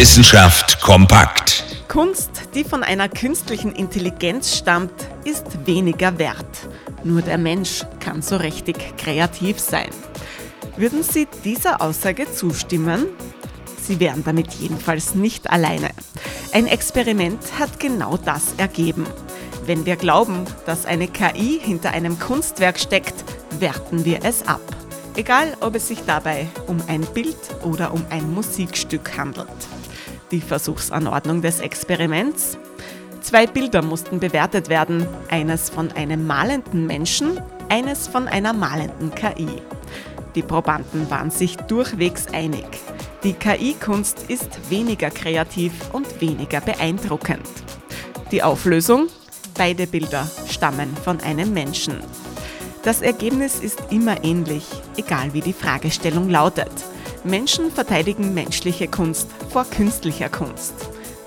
Wissenschaft kompakt. Kunst, die von einer künstlichen Intelligenz stammt, ist weniger wert. Nur der Mensch kann so richtig kreativ sein. Würden Sie dieser Aussage zustimmen? Sie wären damit jedenfalls nicht alleine. Ein Experiment hat genau das ergeben. Wenn wir glauben, dass eine KI hinter einem Kunstwerk steckt, werten wir es ab. Egal, ob es sich dabei um ein Bild oder um ein Musikstück handelt. Die Versuchsanordnung des Experiments? Zwei Bilder mussten bewertet werden, eines von einem malenden Menschen, eines von einer malenden KI. Die Probanden waren sich durchwegs einig. Die KI-Kunst ist weniger kreativ und weniger beeindruckend. Die Auflösung? Beide Bilder stammen von einem Menschen. Das Ergebnis ist immer ähnlich, egal wie die Fragestellung lautet. Menschen verteidigen menschliche Kunst vor künstlicher Kunst.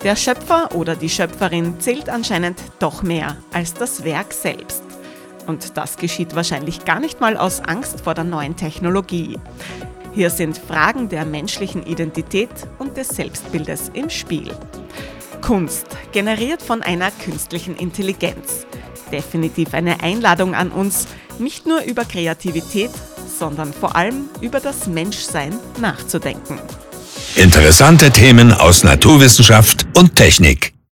Der Schöpfer oder die Schöpferin zählt anscheinend doch mehr als das Werk selbst. Und das geschieht wahrscheinlich gar nicht mal aus Angst vor der neuen Technologie. Hier sind Fragen der menschlichen Identität und des Selbstbildes im Spiel. Kunst, generiert von einer künstlichen Intelligenz. Definitiv eine Einladung an uns, nicht nur über Kreativität, sondern vor allem über das Menschsein nachzudenken. Interessante Themen aus Naturwissenschaft und Technik.